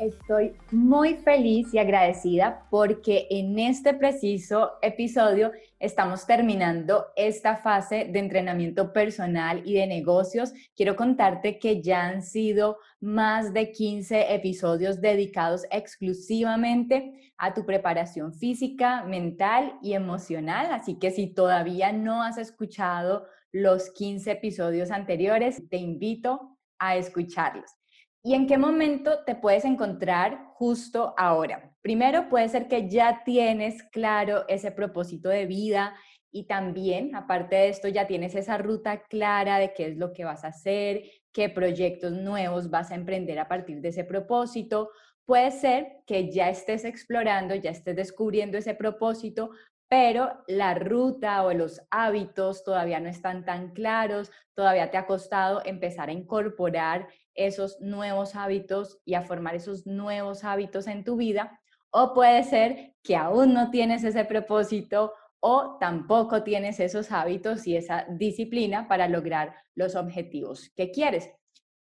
Estoy muy feliz y agradecida porque en este preciso episodio estamos terminando esta fase de entrenamiento personal y de negocios. Quiero contarte que ya han sido más de 15 episodios dedicados exclusivamente a tu preparación física, mental y emocional. Así que si todavía no has escuchado los 15 episodios anteriores, te invito a escucharlos. ¿Y en qué momento te puedes encontrar justo ahora? Primero, puede ser que ya tienes claro ese propósito de vida y también, aparte de esto, ya tienes esa ruta clara de qué es lo que vas a hacer, qué proyectos nuevos vas a emprender a partir de ese propósito. Puede ser que ya estés explorando, ya estés descubriendo ese propósito, pero la ruta o los hábitos todavía no están tan claros, todavía te ha costado empezar a incorporar esos nuevos hábitos y a formar esos nuevos hábitos en tu vida. O puede ser que aún no tienes ese propósito o tampoco tienes esos hábitos y esa disciplina para lograr los objetivos que quieres.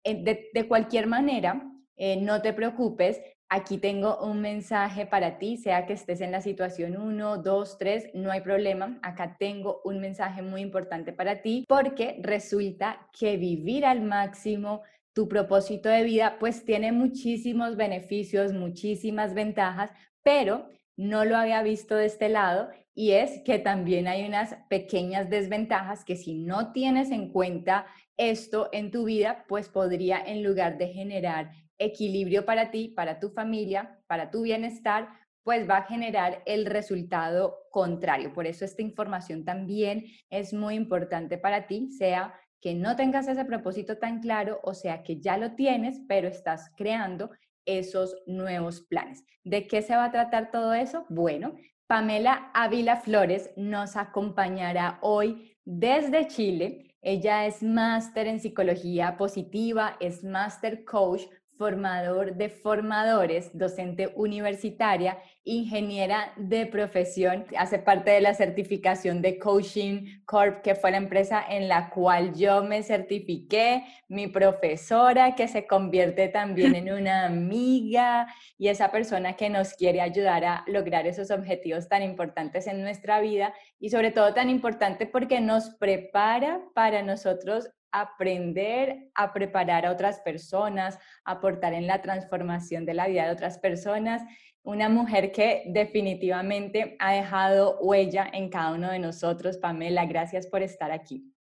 De, cualquier manera, eh, no te preocupes, aquí tengo un mensaje para ti, sea que estés en la situación 1, 2, 3, no hay problema, acá tengo un mensaje muy importante para ti porque resulta que vivir al máximo tu propósito de vida, pues tiene muchísimos beneficios, muchísimas ventajas, pero no lo había visto de este lado y es que también hay unas pequeñas desventajas que si no tienes en cuenta esto en tu vida, pues podría en lugar de generar equilibrio para ti, para tu familia, para tu bienestar, pues va a generar el resultado contrario. Por eso esta información también es muy importante para ti, sea que no tengas ese propósito tan claro, o sea que ya lo tienes, pero estás creando esos nuevos planes. ¿De qué se va a tratar todo eso? Bueno, Pamela Ávila Flores nos acompañará hoy desde Chile. Ella es máster en psicología positiva, es máster coach, formador de formadores, docente universitaria, ingeniera de profesión, hace parte de la certificación de Coaching Corp, que fue la empresa en la cual yo me certifiqué, mi profesora que se convierte también en una amiga y esa persona que nos quiere ayudar a lograr esos objetivos tan importantes en nuestra vida y sobre todo tan importante porque nos prepara para nosotros aprender a preparar a otras personas, aportar en la transformación de la vida de otras personas. Una mujer que definitivamente ha dejado huella en cada uno de nosotros. Pamela, gracias por estar aquí.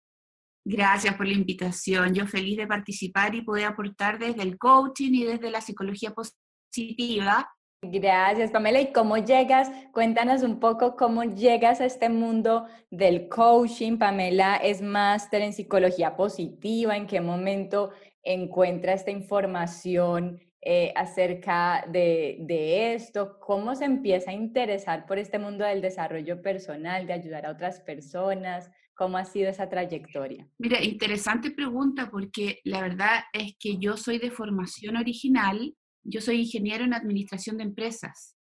Gracias por la invitación. Yo feliz de participar y poder aportar desde el coaching y desde la psicología positiva Gracias, Pamela. ¿Y cómo llegas? Cuéntanos un poco cómo llegas a este mundo del coaching. Pamela es máster en psicología positiva. ¿En qué momento encuentra esta información eh, acerca de, de, esto? ¿Cómo se empieza a interesar por este mundo del desarrollo personal, de ayudar a otras personas? ¿Cómo ha sido esa trayectoria? Mira, interesante pregunta porque la verdad es que yo soy de formación original yo soy ingeniero en administración de empresas.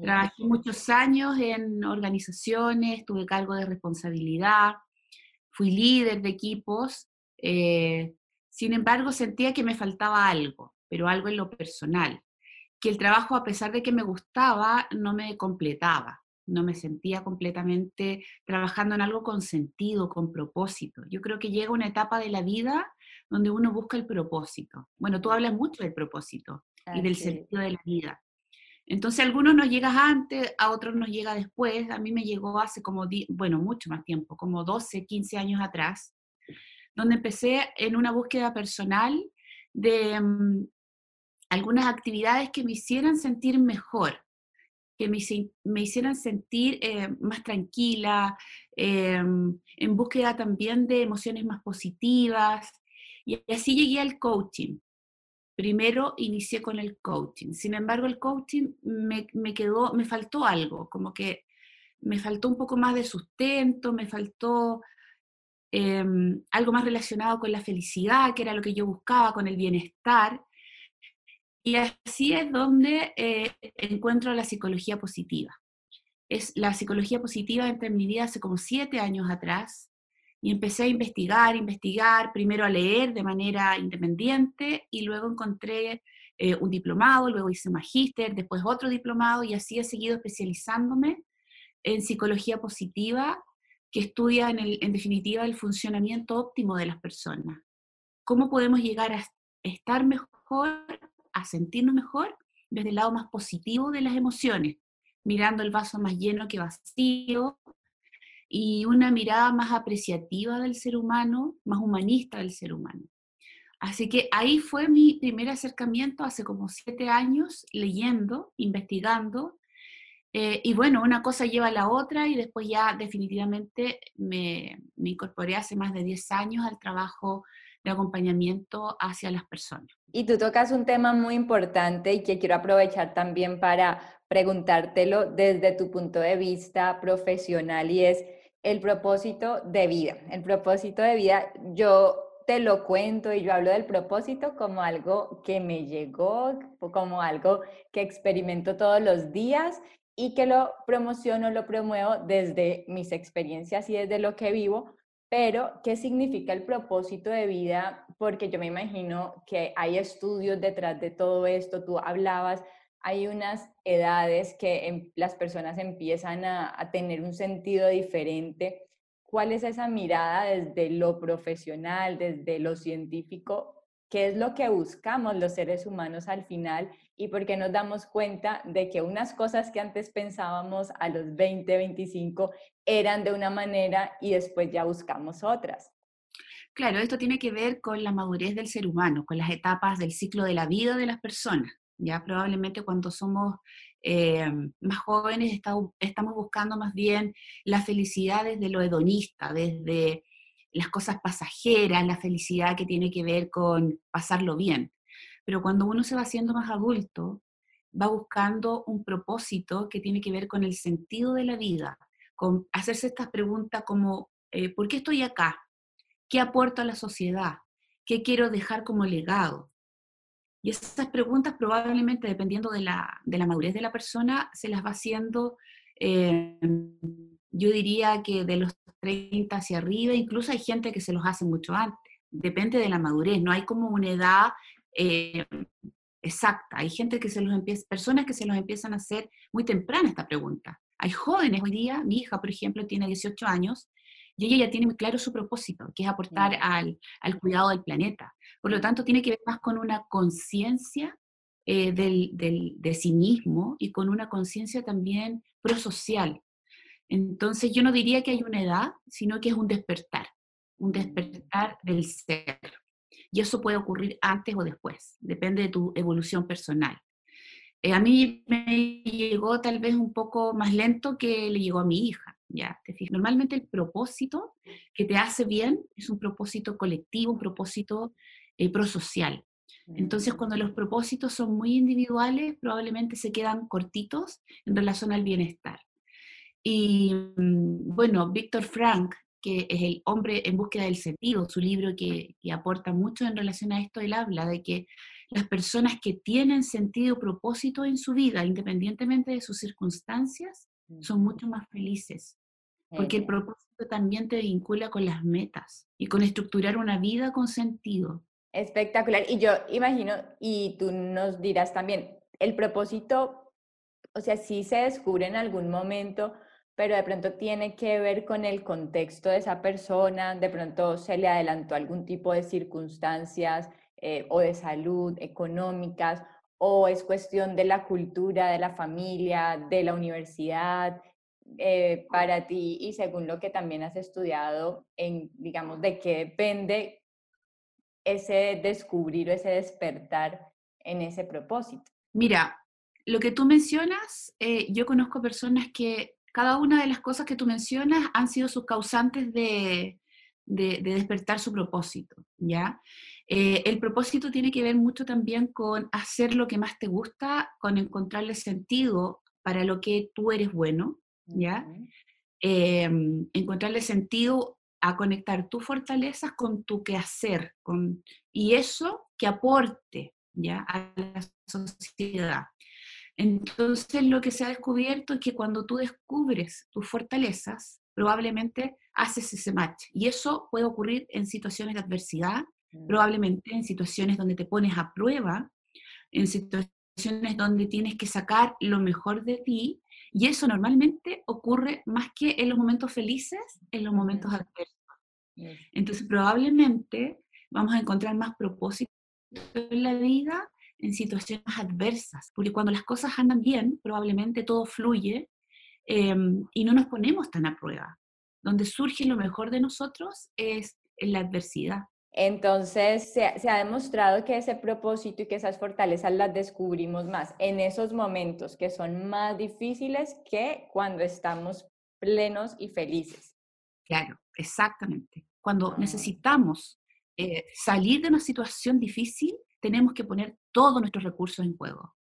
Trabajé muchos años en organizaciones, tuve cargo de responsabilidad, fui líder de equipos. Eh, sin embargo, sentía que me faltaba algo, pero algo en lo personal, que el trabajo, a pesar de que me gustaba, no me completaba, no me sentía completamente trabajando en algo con sentido, con propósito. Yo creo que llega una etapa de la vida donde uno busca el propósito. Bueno, tú hablas mucho del propósito y del sentido de la vida. Entonces, a algunos nos llega antes, a otros nos llega después. A mí me llegó hace como, bueno, mucho más tiempo, como 12, 15 años atrás, donde empecé en una búsqueda personal de mm, algunas actividades que me hicieran sentir mejor, que me, hicieran sentir eh, más tranquila, em, en búsqueda también de emociones más positivas. Y así llegué al coaching primero inicié con el coaching. Sin embargo, el coaching me, quedó, me faltó algo, como que me faltó un poco más de sustento, me faltó em, algo más relacionado con la felicidad, que era lo que yo buscaba, con el bienestar. Y así es donde eh, encuentro la psicología positiva. Es la psicología positiva entra en mi vida hace como siete años atrás y empecé a investigar, investigar, primero a leer de manera independiente y luego encontré eh, un diplomado, luego hice un magíster, después otro diplomado y así he seguido especializándome en psicología positiva que estudia en, en definitiva el funcionamiento óptimo de las personas. ¿Cómo podemos llegar a estar mejor, a sentirnos mejor desde el lado más positivo de las emociones, mirando el vaso más lleno que vacío, y una mirada más apreciativa del ser humano, más humanista del ser humano. Así que ahí fue mi primer acercamiento hace como siete años, leyendo, investigando, eh, y bueno, una cosa lleva a la otra y después ya definitivamente me, me incorporé hace más de diez años al trabajo de acompañamiento hacia las personas. Y tú tocas un tema muy importante y que quiero aprovechar también para preguntártelo desde tu punto de vista profesional y es el propósito de vida. El propósito de vida, yo te lo cuento y yo hablo del propósito como algo que me llegó, como algo que experimento todos los días y que lo promociono, lo promuevo desde mis experiencias y desde lo que vivo. Pero, ¿qué significa el propósito de vida? Porque yo me imagino que hay estudios detrás de todo esto. Tú hablabas hay unas edades que em, las personas empiezan a, tener un sentido diferente. ¿Cuál es esa mirada desde lo profesional, desde lo científico? ¿Qué es lo que buscamos los seres humanos al final? ¿Y por qué nos damos cuenta de que unas cosas que antes pensábamos a los 20, 25 eran de una manera y después ya buscamos otras? Claro, esto tiene que ver con la madurez del ser humano, con las etapas del ciclo de la vida de las personas. Ya probablemente cuando somos eh, más jóvenes estamos buscando más bien la felicidad desde lo hedonista, desde las cosas pasajeras, la felicidad que tiene que ver con pasarlo bien. Pero cuando uno se va haciendo más adulto, va buscando un propósito que tiene que ver con el sentido de la vida, con hacerse estas preguntas como, eh, ¿por qué estoy acá? ¿Qué aporto a la sociedad? ¿Qué quiero dejar como legado? Y esas preguntas probablemente, dependiendo de la, de la madurez de la persona, se las va haciendo, eh, yo diría que de los 30 hacia arriba, incluso hay gente que se los hace mucho antes, depende de la madurez, no hay como una edad eh, exacta, hay gente que se los empieza, personas que se los empiezan a hacer muy temprana esta pregunta. Hay jóvenes hoy día, mi hija, por ejemplo, tiene 18 años, y ella ya tiene muy claro su propósito, que es aportar al, al cuidado del planeta. Por lo tanto, tiene que ver más con una conciencia eh, del, del, de sí mismo y con una conciencia también prosocial. Entonces, yo no diría que hay una edad, sino que es un despertar, un despertar del ser. Y eso puede ocurrir antes o después, depende de tu evolución personal. Eh, a mí me llegó tal vez un poco más lento que le llegó a mi hija. ¿Ya? ¿Te Normalmente el propósito que te hace bien es un propósito colectivo, un propósito eh, prosocial. Entonces, cuando los propósitos son muy individuales, probablemente se quedan cortitos en relación al bienestar. Y mm, bueno, Víctor Frank, que es el hombre en búsqueda del sentido, su libro que, que, aporta mucho en relación a esto, él habla de que las personas que tienen sentido propósito en su vida, independientemente de sus circunstancias, son mucho más felices, porque el propósito también te vincula con las metas y con estructurar una vida con sentido. Espectacular. Y yo imagino, y tú nos dirás también, el propósito, o sea, sí se descubre en algún momento, pero de pronto tiene que ver con el contexto de esa persona, de pronto se le adelantó algún tipo de circunstancias eh, o de salud, económicas, o es cuestión de la cultura, de la familia, de la universidad, eh, para ti y según lo que también has estudiado, en, digamos, de qué depende ese descubrir o ese despertar en ese propósito? Mira, lo que tú mencionas, eh, yo conozco personas que cada una de las cosas que tú mencionas han sido sus causantes de, de, despertar su propósito, ¿ya? Eh, el propósito tiene que ver mucho también con hacer lo que más te gusta, con encontrarle sentido para lo que tú eres bueno, ¿ya? Em, encontrarle sentido a conectar tus fortalezas con tu quehacer, con, y eso que aporte ¿ya? a la sociedad. Entonces lo que se ha descubierto es que cuando tú descubres tus fortalezas, probablemente haces ese match. Y eso puede ocurrir en situaciones de adversidad, mm. probablemente en situaciones donde te pones a prueba, en situaciones donde tienes que sacar lo mejor de ti, y eso normalmente ocurre más que en los momentos felices, en los momentos adversos. Entonces probablemente vamos a encontrar más propósito en la vida en situaciones adversas, porque cuando las cosas andan bien, probablemente todo fluye em, y no nos ponemos tan a prueba. Donde surge lo mejor de nosotros es en la adversidad. Entonces, se, se, ha demostrado que ese propósito y que esas fortalezas las descubrimos más en esos momentos que son más difíciles que cuando estamos plenos y felices. Claro, exactamente. Cuando necesitamos eh, salir de una situación difícil, tenemos que poner todos nuestros recursos en juego.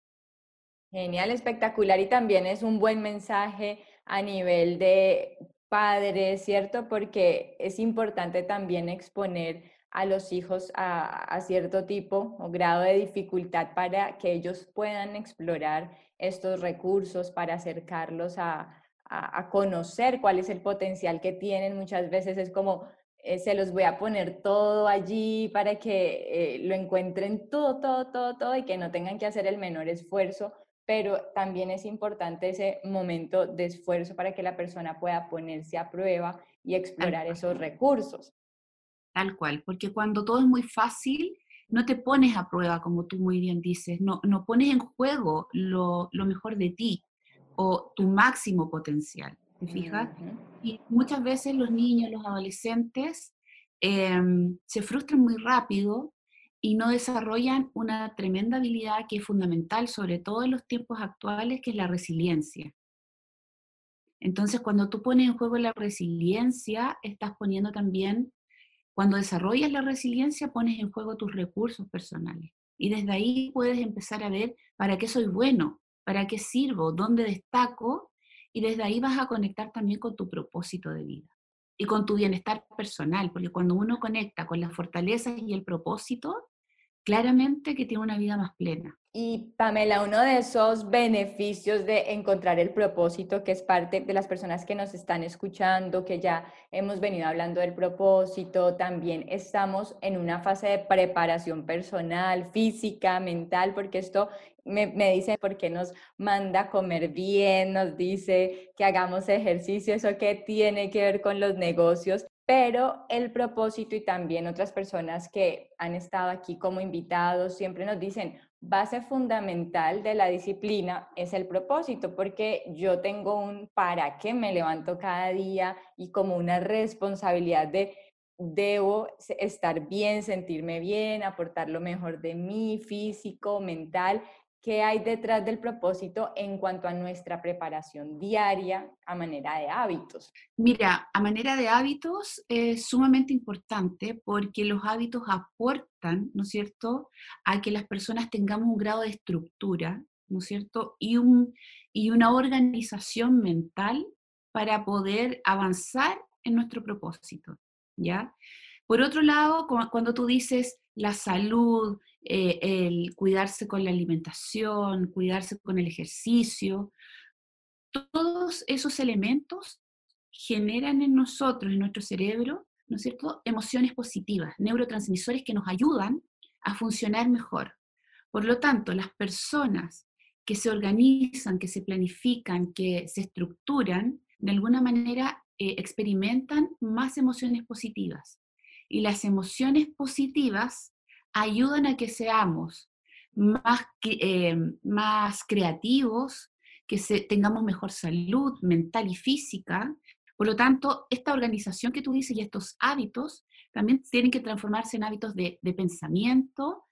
Genial, espectacular y también es un buen mensaje a nivel de padres, ¿cierto? Porque es importante también exponer a los hijos a, cierto tipo o grado de dificultad para que ellos puedan explorar estos recursos, para acercarlos a, a conocer cuál es el potencial que tienen. Muchas veces es como, eh, se los voy a poner todo allí para que eh, lo encuentren todo, todo, todo, todo y que no tengan que hacer el menor esfuerzo, pero también es importante ese momento de esfuerzo para que la persona pueda ponerse a prueba y explorar esos recursos. Tal cual, porque cuando todo es muy fácil, no te pones a prueba, como tú muy bien dices, no, no pones en juego lo, lo mejor de ti o tu máximo potencial. ¿te fijas? Y muchas veces los niños, los adolescentes, em, se frustran muy rápido y no desarrollan una tremenda habilidad que es fundamental, sobre todo en los tiempos actuales, que es la resiliencia. Entonces, cuando tú pones en juego la resiliencia, estás poniendo también, cuando desarrollas la resiliencia, pones en juego tus recursos personales. Y desde ahí puedes empezar a ver para qué soy bueno, para qué sirvo, dónde destaco y desde ahí vas a conectar también con tu propósito de vida y con tu bienestar personal, porque cuando uno conecta con las fortalezas y el propósito, claramente que tiene una vida más plena. Y Pamela, uno de esos beneficios de encontrar el propósito, que es parte de las personas que nos están escuchando, que ya hemos venido hablando del propósito, también estamos en una fase de preparación personal, física, mental, porque esto me, dice por qué nos manda comer bien, nos dice que hagamos ejercicio, eso que tiene que ver con los negocios pero el propósito y también otras personas que han estado aquí como invitados siempre nos dicen, base fundamental de la disciplina es el propósito, porque yo tengo un para qué me levanto cada día y como una responsabilidad de debo estar bien, sentirme bien, aportar lo mejor de mí, físico, mental, ¿Qué hay detrás del propósito en cuanto a nuestra preparación diaria a manera de hábitos? Mira, a manera de hábitos es sumamente importante porque los hábitos aportan, ¿no es cierto?, a que las personas tengamos un grado de estructura, ¿no es cierto?, y, un, y una organización mental para poder avanzar en nuestro propósito, ¿ya? Por otro lado, cuando tú dices la salud, eh, el cuidarse con la alimentación, cuidarse con el ejercicio, todos esos elementos generan en nosotros, en nuestro cerebro, ¿no es cierto?, emociones positivas, neurotransmisores que nos ayudan a funcionar mejor. Por lo tanto, las personas que se organizan, que se planifican, que se estructuran, de alguna manera eh, experimentan más emociones positivas. Y las emociones positivas ayudan a que seamos más, eh, más creativos, que tengamos mejor salud mental y física. Por lo tanto, esta organización que tú dices y estos hábitos también tienen que transformarse en hábitos de, pensamiento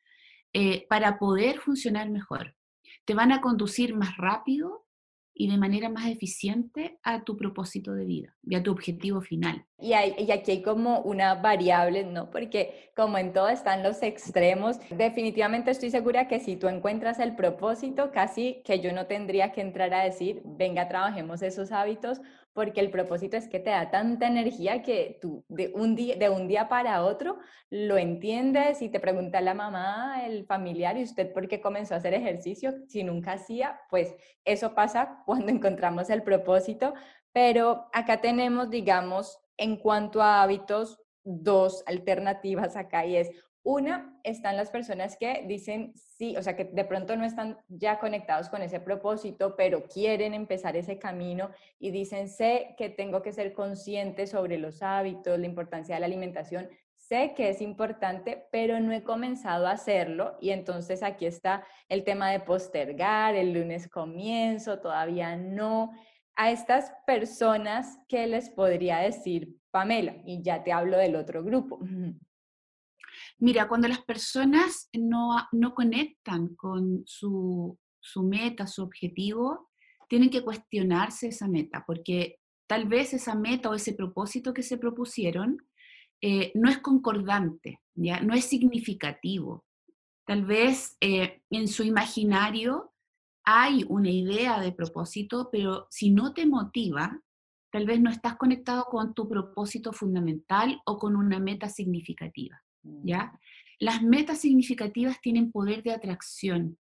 eh, para poder funcionar mejor. Te van a conducir más rápido y de manera más eficiente a tu propósito de vida y a tu objetivo final. Y, hay, y aquí hay como una variable, ¿no? Porque como en todo están los extremos, definitivamente estoy segura que si tú encuentras el propósito, casi que yo no tendría que entrar a decir, venga, trabajemos esos hábitos, porque el propósito es que te da tanta energía que tú de un día, de un día para otro lo entiendes y te pregunta la mamá, el familiar, ¿y usted por qué comenzó a hacer ejercicio si nunca hacía? Pues eso pasa cuando encontramos el propósito, pero acá tenemos, digamos, en cuanto a hábitos, dos alternativas acá y es una, están las personas que dicen sí, o sea, que de pronto no están ya conectados con ese propósito, pero quieren empezar ese camino y dicen, sé que tengo que ser consciente sobre los hábitos, la importancia de la alimentación, sé que es importante, pero no he comenzado a hacerlo y entonces aquí está el tema de postergar, el lunes comienzo, todavía no. A estas personas, ¿qué les podría decir Pamela? Y ya te hablo del otro grupo. Mira, cuando las personas no, no conectan con su, su meta, su objetivo, tienen que cuestionarse esa meta, porque tal vez esa meta o ese propósito que se propusieron eh, no es concordante, ¿ya? no es significativo. Tal vez eh, en su imaginario hay una idea de propósito, pero si no te motiva, tal vez no estás conectado con tu propósito fundamental o con una meta significativa. ¿ya? Las metas significativas tienen poder de atracción,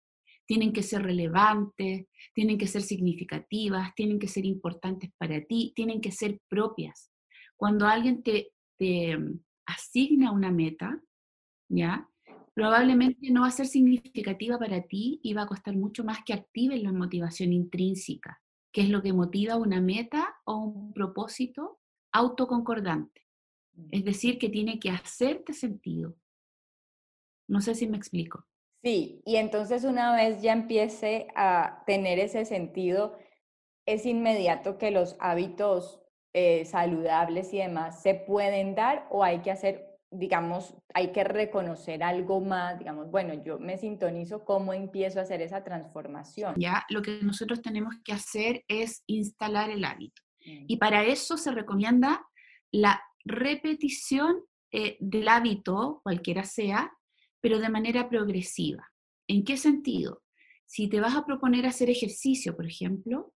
tienen que ser relevantes, tienen que ser significativas, tienen que ser importantes para ti, tienen que ser propias. Cuando alguien te, te mm, asigna una meta, ¿ya? Probablemente no va a ser significativa para ti y va a costar mucho más que actives la motivación intrínseca, que es lo que motiva una meta o un propósito autoconcordante. Es decir, que tiene que hacerte sentido. No sé si me explico. Sí, y entonces una vez ya empiece a tener ese sentido, es inmediato que los hábitos eh, saludables y demás se pueden dar o hay que hacer, digamos, hay que reconocer algo más, digamos, bueno, yo me sintonizo, ¿cómo empiezo a hacer esa transformación? Ya, lo que nosotros tenemos que hacer es instalar el hábito. Y para eso se recomienda la repetición eh, del hábito, cualquiera sea, pero de manera progresiva. ¿En qué sentido? Si te vas a proponer hacer ejercicio, por ejemplo,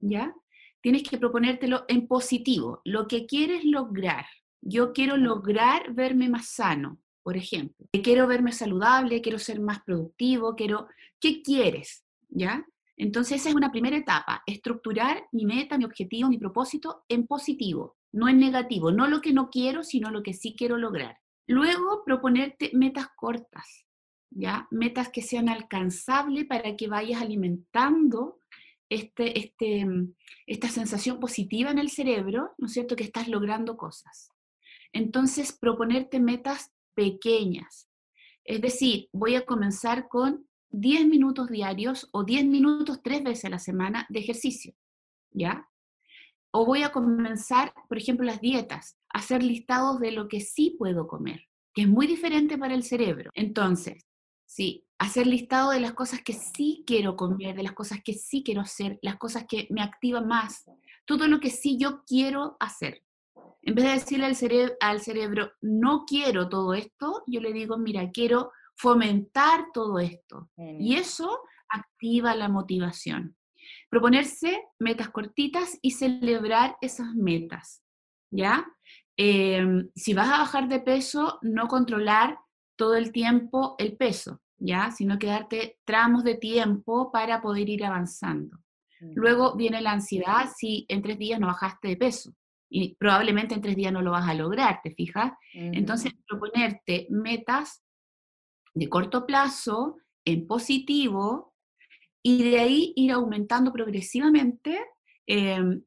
¿ya? Tienes que proponértelo en positivo, lo que quieres lograr. Yo quiero lograr verme más sano, por ejemplo. Quiero verme saludable, quiero ser más productivo, quiero... ¿Qué quieres? ¿Ya? Entonces esa es una primera etapa, estructurar mi meta, mi objetivo, mi propósito en positivo no en negativo, no lo que no quiero, sino lo que sí quiero lograr. Luego, proponerte metas cortas, ¿ya? Metas que sean alcanzables para que vayas alimentando este, este, esta sensación positiva en el cerebro, ¿no es cierto?, que estás logrando cosas. Entonces, proponerte metas pequeñas. Es decir, voy a comenzar con 10 minutos diarios o 10 minutos tres veces a la semana de ejercicio, ¿ya? O voy a comenzar, por ejemplo, las dietas, hacer listados de lo que sí puedo comer, que es muy diferente para el cerebro. Entonces, sí, hacer listado de las cosas que sí quiero comer, de las cosas que sí quiero hacer, las cosas que me activan más, todo lo que sí yo quiero hacer. En vez de decirle al, al cerebro, no quiero todo esto, yo le digo, mira, quiero fomentar todo esto. Y eso activa la motivación. Proponerse metas cortitas y celebrar esas metas, ¿ya? Em, si vas a bajar de peso, no controlar todo el tiempo el peso, ¿ya? Sino que darte tramos de tiempo para poder ir avanzando. Luego viene la ansiedad si en tres días no bajaste de peso. Y probablemente en tres días no lo vas a lograr, ¿te fijas? Entonces, proponerte metas de corto plazo, en positivo, y de ahí ir aumentando progresivamente em,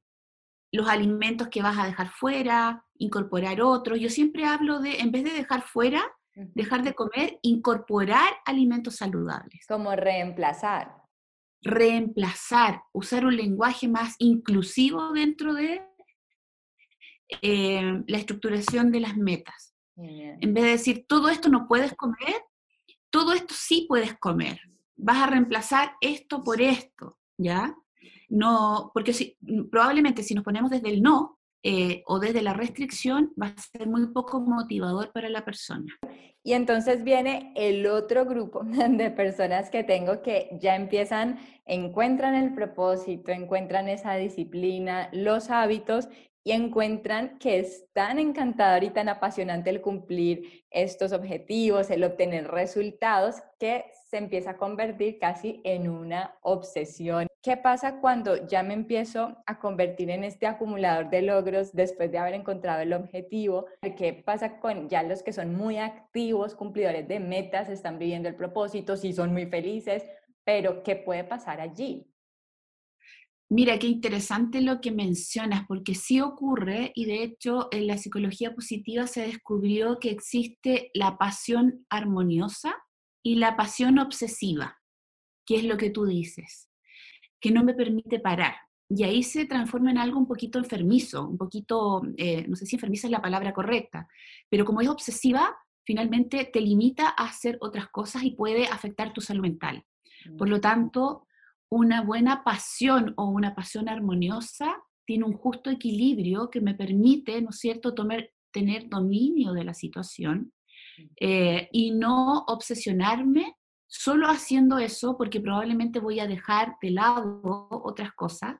los alimentos que vas a dejar fuera, incorporar otros. Yo siempre hablo de, en vez de dejar fuera, dejar de comer, incorporar alimentos saludables. Como reemplazar. Reemplazar, usar un lenguaje más inclusivo dentro de em, la estructuración de las metas. En vez de decir, todo esto no puedes comer, todo esto sí puedes comer vas a reemplazar esto por esto, ¿ya? No, porque si, probablemente si nos ponemos desde el no, eh, o desde la restricción va a ser muy poco motivador para la persona. Y entonces viene el otro grupo de personas que tengo que ya empiezan, encuentran el propósito, encuentran esa disciplina, los hábitos y encuentran que es tan encantador y tan apasionante el cumplir estos objetivos, el obtener resultados, que se empieza a convertir casi en una obsesión. ¿Qué pasa cuando ya me empiezo a convertir en este acumulador de logros después de haber encontrado el objetivo? ¿Qué pasa con ya los que son muy activos, cumplidores de metas, están viviendo el propósito, sí son muy felices, pero ¿qué puede pasar allí? Mira, qué interesante lo que mencionas, porque sí ocurre, y de hecho en la psicología positiva se descubrió que existe la pasión armoniosa y la pasión obsesiva, que es lo que tú dices, que no me permite parar. Y ahí se transforma en algo un poquito enfermizo, un poquito, eh, no sé si enfermiza es la palabra correcta, pero como es obsesiva, finalmente te limita a hacer otras cosas y puede afectar tu salud mental. Por lo mm. tanto, una buena pasión o una pasión armoniosa tiene un justo equilibrio que me permite, ¿no es cierto?, tener dominio de la situación eh, y no obsesionarme solo haciendo eso porque probablemente voy a dejar de lado otras cosas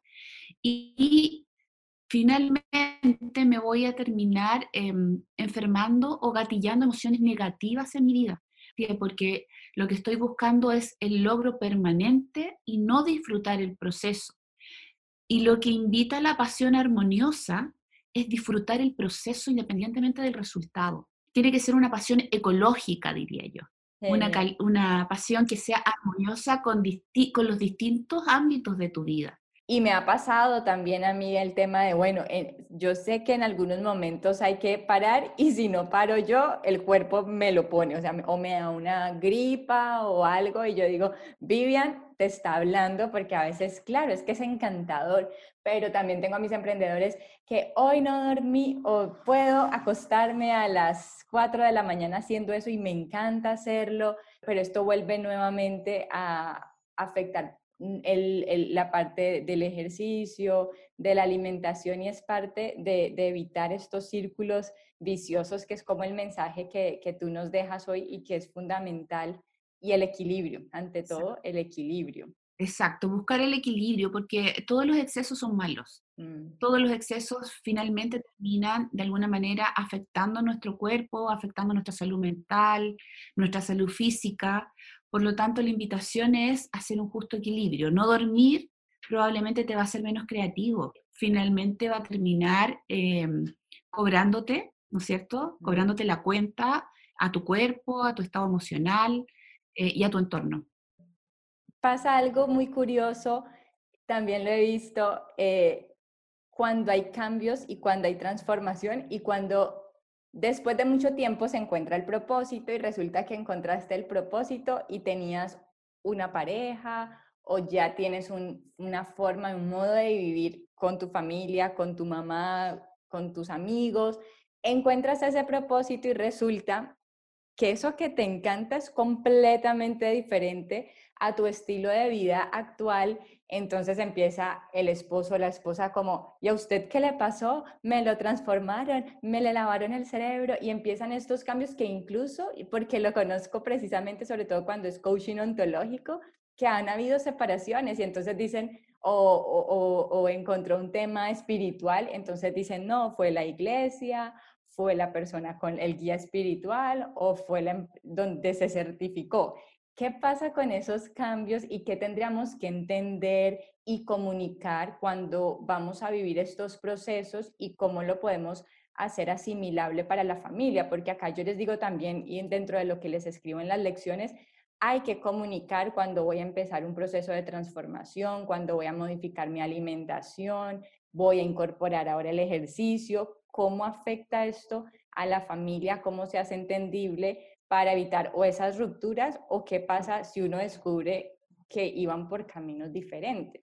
y, finalmente me voy a terminar em, enfermando o gatillando emociones negativas en mi vida porque lo que estoy buscando es el logro permanente y no disfrutar el proceso. Y lo que invita a la pasión armoniosa es disfrutar el proceso independientemente del resultado. Tiene que ser una pasión ecológica, diría yo. Una, una, pasión que sea armoniosa con, con los distintos ámbitos de tu vida. Y me ha pasado también a mí el tema de, bueno, yo sé que en algunos momentos hay que parar y si no paro yo, el cuerpo me lo pone, o sea, o me da una gripa o algo y yo digo, Vivian te está hablando porque a veces, claro, es que es encantador, pero también tengo a mis emprendedores que hoy no dormí o puedo acostarme a las 4 de la mañana haciendo eso y me encanta hacerlo, pero esto vuelve nuevamente a afectar el, la parte del ejercicio, de la alimentación y es parte de, evitar estos círculos viciosos que es como el mensaje que, que, tú nos dejas hoy y que es fundamental y el equilibrio, ante todo el equilibrio. Exacto, buscar el equilibrio porque todos los excesos son malos. Mm. Todos los excesos finalmente terminan de alguna manera afectando nuestro cuerpo, afectando nuestra salud mental, nuestra salud física, por lo tanto, la invitación es hacer un justo equilibrio. No dormir probablemente te va a hacer menos creativo. Finalmente va a terminar em, cobrándote, ¿no es cierto? Cobrándote la cuenta a tu cuerpo, a tu estado emocional eh, y a tu entorno. Pasa algo muy curioso, también lo he visto, eh, cuando hay cambios y cuando hay transformación y cuando Después de mucho tiempo se encuentra el propósito y resulta que encontraste el propósito y tenías una pareja o ya tienes una forma, un modo de vivir con tu familia, con tu mamá, con tus amigos. Encuentras ese propósito y resulta que eso que te encanta es completamente diferente a tu estilo de vida actual, entonces empieza el esposo o la esposa como, ¿y a usted qué le pasó? Me lo transformaron, me le lavaron el cerebro y empiezan estos cambios que incluso, porque lo conozco precisamente, sobre todo cuando es coaching ontológico, que han habido separaciones y entonces dicen, o, o encontró un tema espiritual, entonces dicen, no, fue la iglesia fue la persona con el guía espiritual o fue la, em, donde se certificó. ¿Qué pasa con esos cambios y qué tendríamos que entender y comunicar cuando vamos a vivir estos procesos y cómo lo podemos hacer asimilable para la familia? Porque acá yo les digo también, y dentro de lo que les escribo en las lecciones, hay que comunicar cuando voy a empezar un proceso de transformación, cuando voy a modificar mi alimentación, voy a incorporar ahora el ejercicio, cómo afecta esto a la familia, cómo se hace entendible para evitar o esas rupturas o qué pasa si uno descubre que iban por caminos diferentes.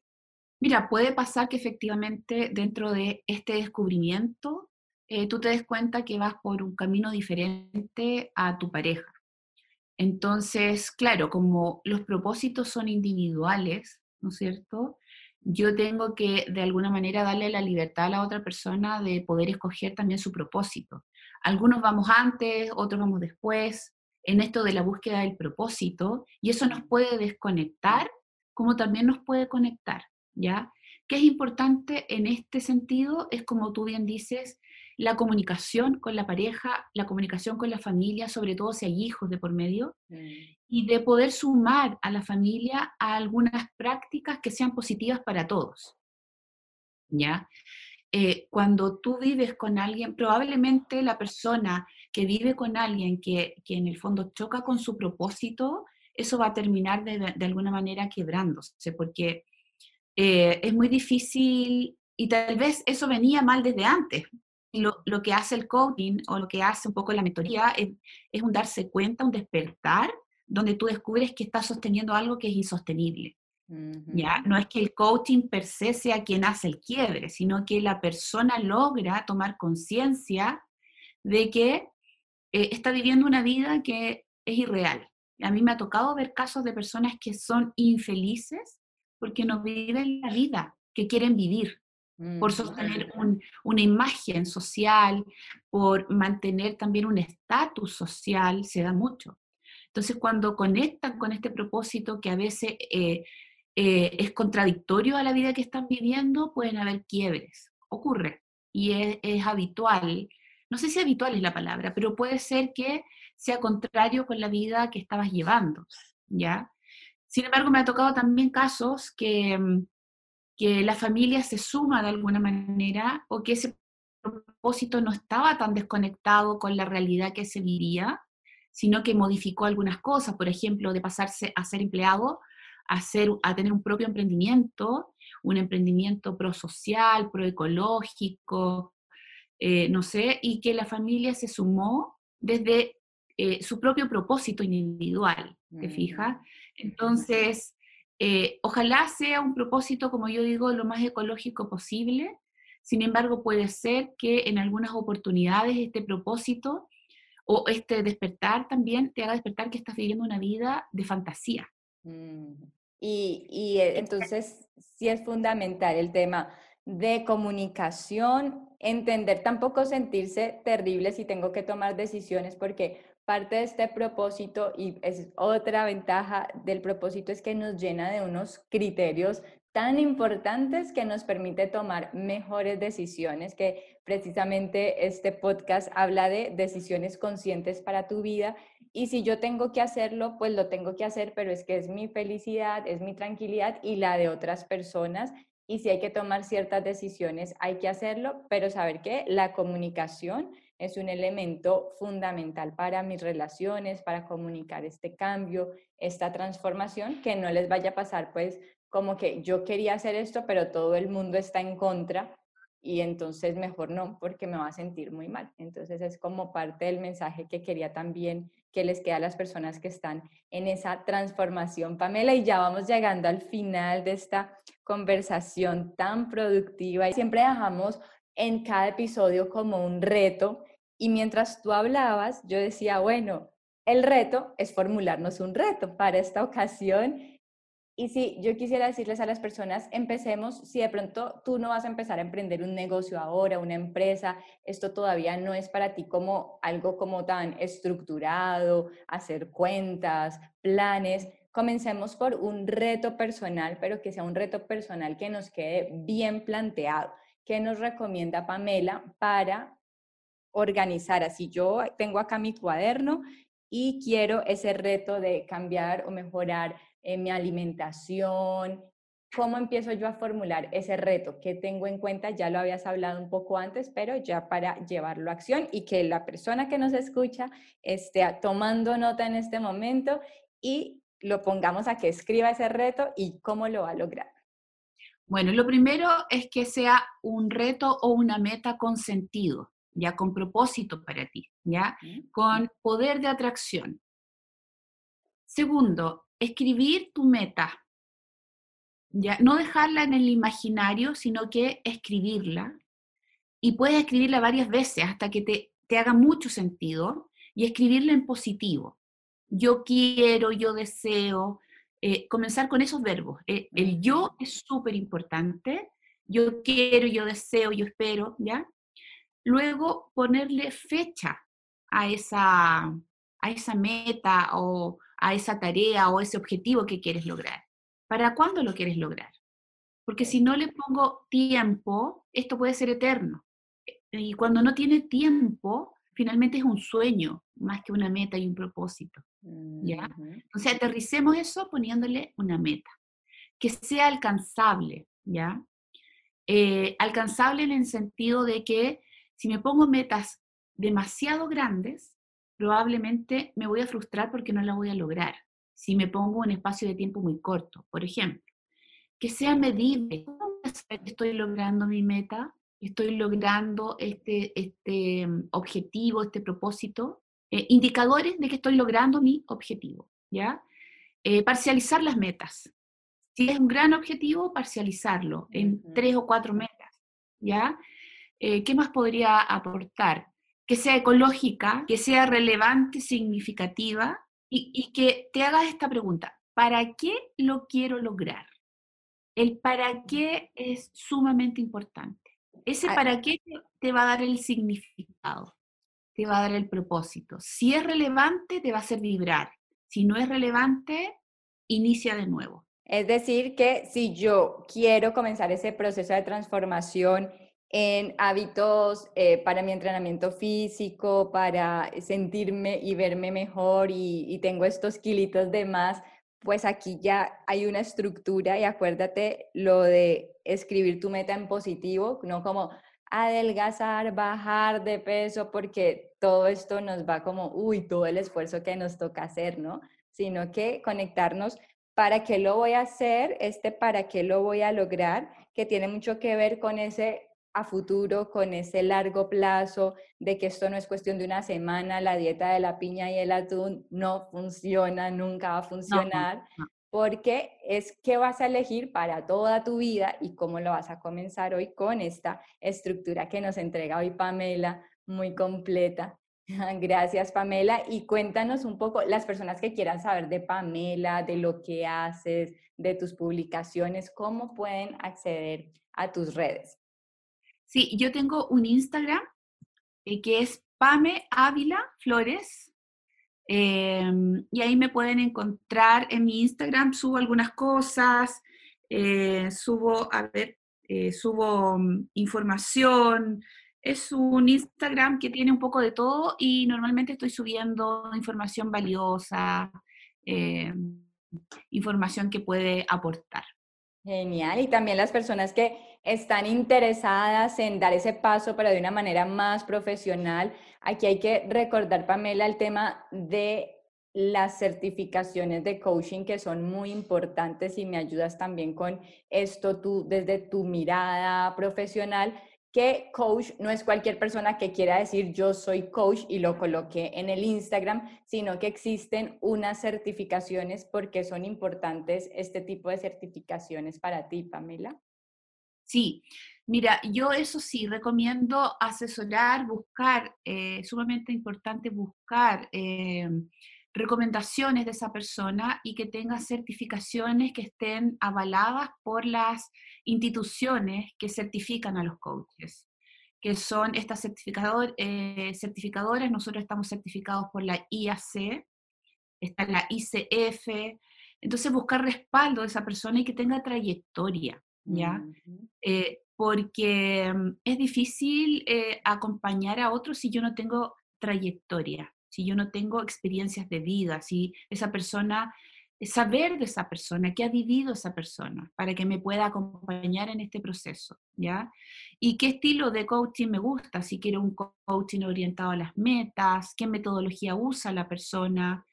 Mira, puede pasar que efectivamente dentro de este descubrimiento eh, tú te des cuenta que vas por un camino diferente a tu pareja. Entonces, claro, como los propósitos son individuales, ¿no es cierto? Yo tengo que de alguna manera darle la libertad a la otra persona de poder escoger también su propósito. Algunos vamos antes, otros vamos después, en esto de la búsqueda del propósito, y eso nos puede desconectar como también nos puede conectar, ¿ya? ¿Qué es importante en este sentido? Es como tú bien dices, la comunicación con la pareja, la comunicación con la familia, sobre todo si hay hijos de por medio, mm. y de poder sumar a la familia a algunas prácticas que sean positivas para todos. ¿Ya? Eh, cuando tú vives con alguien, probablemente la persona que vive con alguien que, que en el fondo choca con su propósito, eso va a terminar de, de alguna manera quebrándose, porque eh, es muy difícil y tal vez eso venía mal desde antes, lo, lo, que hace el coaching o lo que hace un poco la mentoría es, es, un darse cuenta, un despertar, donde tú descubres que estás sosteniendo algo que es insostenible. ¿ya? No es que el coaching per se sea quien hace el quiebre, sino que la persona logra tomar conciencia de que eh, está viviendo una vida que es irreal. A mí me ha tocado ver casos de personas que son infelices porque no viven la vida que quieren vivir por sostener una imagen social, por mantener también un estatus social, se da mucho. Entonces, cuando conectan con este propósito que a veces eh, eh, es contradictorio a la vida que están viviendo, pueden haber quiebres. Ocurre y es, es habitual. No sé si habitual es la palabra, pero puede ser que sea contrario con la vida que estabas llevando, ¿ya? Sin embargo, me ha tocado también casos que, mm, que la familia se suma de alguna manera o que ese propósito no estaba tan desconectado con la realidad que se vivía, sino que modificó algunas cosas, por ejemplo, de pasarse a ser empleado a, ser, a tener un propio emprendimiento, un emprendimiento prosocial, proecológico, eh, no sé, y que la familia se sumó desde eh, su propio propósito individual, ¿te mm. fijas? Entonces, eh, ojalá sea un propósito, como yo digo, lo más ecológico posible. Sin embargo, puede ser que en algunas oportunidades este propósito o este despertar también te haga despertar que estás viviendo una vida de fantasía. Mm, y, y eh, entonces sí es fundamental el tema de comunicación, entender, tampoco sentirse terrible si tengo que tomar decisiones, porque parte de este propósito y es otra ventaja del propósito es que nos llena de unos criterios tan importantes que nos permite tomar mejores decisiones, que precisamente este podcast habla de decisiones conscientes para tu vida. Y si yo tengo que hacerlo, pues lo tengo que hacer, pero es que es mi felicidad, es mi tranquilidad y la de otras personas. Y si hay que tomar ciertas decisiones, hay que hacerlo, pero saber que la comunicación es un elemento fundamental para mis relaciones, para comunicar este cambio, esta transformación, que no les vaya a pasar pues como que yo quería hacer esto, pero todo el mundo está en contra y entonces mejor no, porque me va a sentir muy mal. Entonces es como parte del mensaje que quería también que les queda a las personas que están en esa transformación. Pamela, y ya vamos llegando al final de esta conversación tan productiva y siempre dejamos en cada episodio como un reto y mientras tú hablabas, yo decía, bueno, el reto es formularnos un reto para esta ocasión. Y si yo quisiera decirles a las personas, empecemos, si de pronto tú no vas a empezar a emprender un negocio ahora, una empresa, esto todavía no es para ti como algo como tan estructurado, hacer cuentas, planes, comencemos por un reto personal, pero que sea un reto personal que nos quede bien planteado. ¿Qué nos recomienda Pamela para organizar así. Yo tengo acá mi cuaderno y quiero ese reto de cambiar o mejorar eh, mi alimentación. ¿Cómo empiezo yo a formular ese reto? ¿Qué tengo en cuenta? Ya lo habías hablado un poco antes, pero ya para llevarlo a acción y que la persona que nos escucha esté tomando nota en este momento y lo pongamos a que escriba ese reto y cómo lo va a lograr. Bueno, lo primero es que sea un reto o una meta con sentido ya con propósito para ti, ya con poder de atracción. Segundo, escribir tu meta. Ya, no dejarla en el imaginario, sino que escribirla. Y puedes escribirla varias veces hasta que te, te haga mucho sentido y escribirla en positivo. Yo quiero, yo deseo, eh, comenzar con esos verbos. Eh, el yo es súper importante. Yo quiero, yo deseo, yo espero, ¿ya? Luego ponerle fecha a esa, a esa meta o a esa tarea o ese objetivo que quieres lograr. ¿Para cuándo lo quieres lograr? Porque si no le pongo tiempo, esto puede ser eterno. Y cuando no tiene tiempo, finalmente es un sueño más que una meta y un propósito. ¿ya? Entonces aterricemos eso poniéndole una meta, que sea alcanzable, ¿ya? Eh, alcanzable en el sentido de que si me pongo metas demasiado grandes, probablemente me voy a frustrar porque no la voy a lograr. Si me pongo un espacio de tiempo muy corto, por ejemplo, que sea medible. ¿Cómo estoy logrando mi meta? ¿Estoy logrando este, este mm, objetivo, este propósito? Eh, indicadores de que estoy logrando mi objetivo, ¿ya? Eh, parcializar las metas. Si es un gran objetivo, parcializarlo en tres o cuatro metas, ¿ya? Eh, ¿Qué más podría aportar? Que sea ecológica, que sea relevante, significativa y, y que te hagas esta pregunta, ¿para qué lo quiero lograr? El para qué es sumamente importante. Ese para qué te va a dar el significado te va a dar el propósito. Si es relevante, te va a hacer vibrar. Si no es relevante, inicia de nuevo. Es decir, que si yo quiero comenzar ese proceso de transformación en hábitos eh, para mi entrenamiento físico, para sentirme y verme mejor y, y tengo estos kilitos de más, pues aquí ya hay una estructura y acuérdate lo de escribir tu meta en positivo, no como, adelgazar, bajar de peso, porque todo esto nos va como, uy, todo el esfuerzo que nos toca hacer, ¿no? Sino que conectarnos, ¿para qué lo voy a hacer? Este, ¿para qué lo voy a lograr? Que tiene mucho que ver con ese a futuro, con ese largo plazo, de que esto no es cuestión de una semana, la dieta de la piña y el atún no funciona, nunca va a funcionar porque es qué vas a elegir para toda tu vida y cómo lo vas a comenzar hoy con esta estructura que nos entrega hoy Pamela, muy completa. Gracias, Pamela. Y cuéntanos un poco, las personas que quieran saber de Pamela, de lo que haces, de tus publicaciones, ¿cómo pueden acceder a tus redes? Sí, yo tengo un Instagram eh, que es Pame Ávila Flores, Em, y ahí me pueden encontrar en mi Instagram, subo algunas cosas, eh, subo, a ver, eh, subo mm, información. Es un Instagram que tiene un poco de todo y normalmente estoy subiendo información valiosa, em, información que puede aportar. Genial. Y también las personas que están interesadas en dar ese paso, pero de una manera más profesional, aquí hay que recordar, Pamela, el tema de las certificaciones de coaching que son muy importantes y me ayudas también con esto tú desde tu mirada profesional que coach no es cualquier persona que quiera decir yo soy coach y lo coloque en el Instagram, sino que existen unas certificaciones porque son importantes este tipo de certificaciones para ti, Pamela. Sí, mira, yo eso sí, recomiendo asesorar, buscar, eh, sumamente importante buscar eh, recomendaciones de esa persona y que tenga certificaciones que estén avaladas por las instituciones que certifican a los coaches, que son estas certificador, eh, certificadoras, nosotros estamos certificados por la IAC, está la ICF, entonces buscar respaldo de esa persona y que tenga trayectoria. ¿Ya? Eh, porque mm, es difícil eh, acompañar a otros si yo no tengo trayectoria, si yo no tengo experiencias de vida, si esa persona, eh, saber de esa persona, qué ha vivido esa persona, para que me pueda acompañar en este proceso, ¿ya? Y qué estilo de coaching me gusta, si quiero un coaching orientado a las metas, qué metodología usa la persona,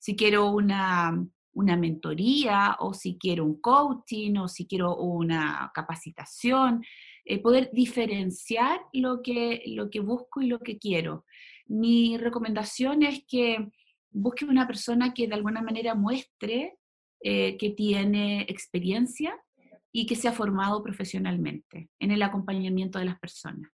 si quiero una una mentoría o si quiero un coaching o si quiero una capacitación, eh, poder diferenciar lo que, lo que busco y lo que quiero. Mi recomendación es que busque una persona que de alguna manera muestre eh, que tiene experiencia y que se ha formado profesionalmente en el acompañamiento de las personas.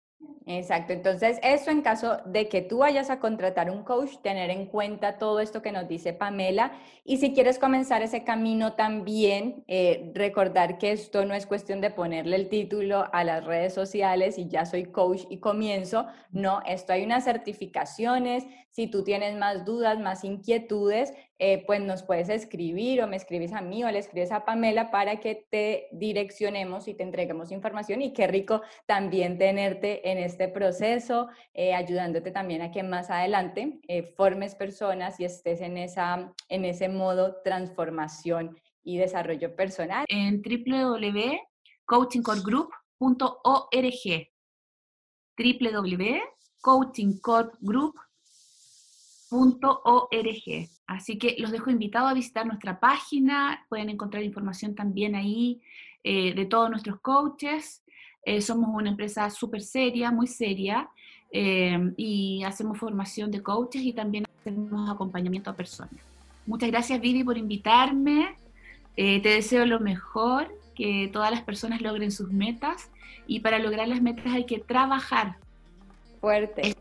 Exacto, entonces eso en caso de que tú vayas a contratar un coach, tener en cuenta todo esto que nos dice Pamela. Y si quieres comenzar ese camino también, eh, recordar que esto no es cuestión de ponerle el título a las redes sociales y ya soy coach y comienzo, no, esto hay unas certificaciones, si tú tienes más dudas, más inquietudes, eh, pues nos puedes escribir o me escribes a mí o le escribes a Pamela para que te direccionemos y te entreguemos información y qué rico también tenerte en este proceso, eh, ayudándote también a que más adelante eh, formes personas y estés en, esa, en ese modo transformación y desarrollo personal. En www.coachingcoregroup.org .org. Así que los dejo invitados a visitar nuestra página, pueden encontrar información también ahí eh, de todos nuestros coaches. Eh, somos una empresa súper seria, muy seria, eh, y hacemos formación de coaches y también hacemos acompañamiento a personas. Muchas gracias Vivi por invitarme, te deseo lo mejor, que todas las personas logren sus metas y para lograr las metas hay que trabajar. Fuerte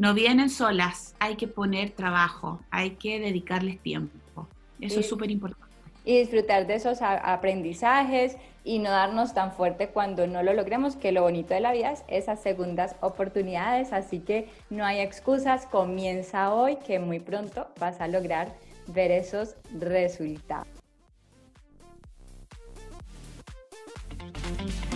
no vienen solas, hay que poner trabajo, hay que dedicarles tiempo. Eso es súper importante. Y disfrutar de esos aprendizajes y no darnos tan fuerte cuando no lo logremos, que lo bonito de la vida es esas segundas oportunidades, así que no hay excusas, comienza hoy que muy pronto vas a lograr ver esos resultados.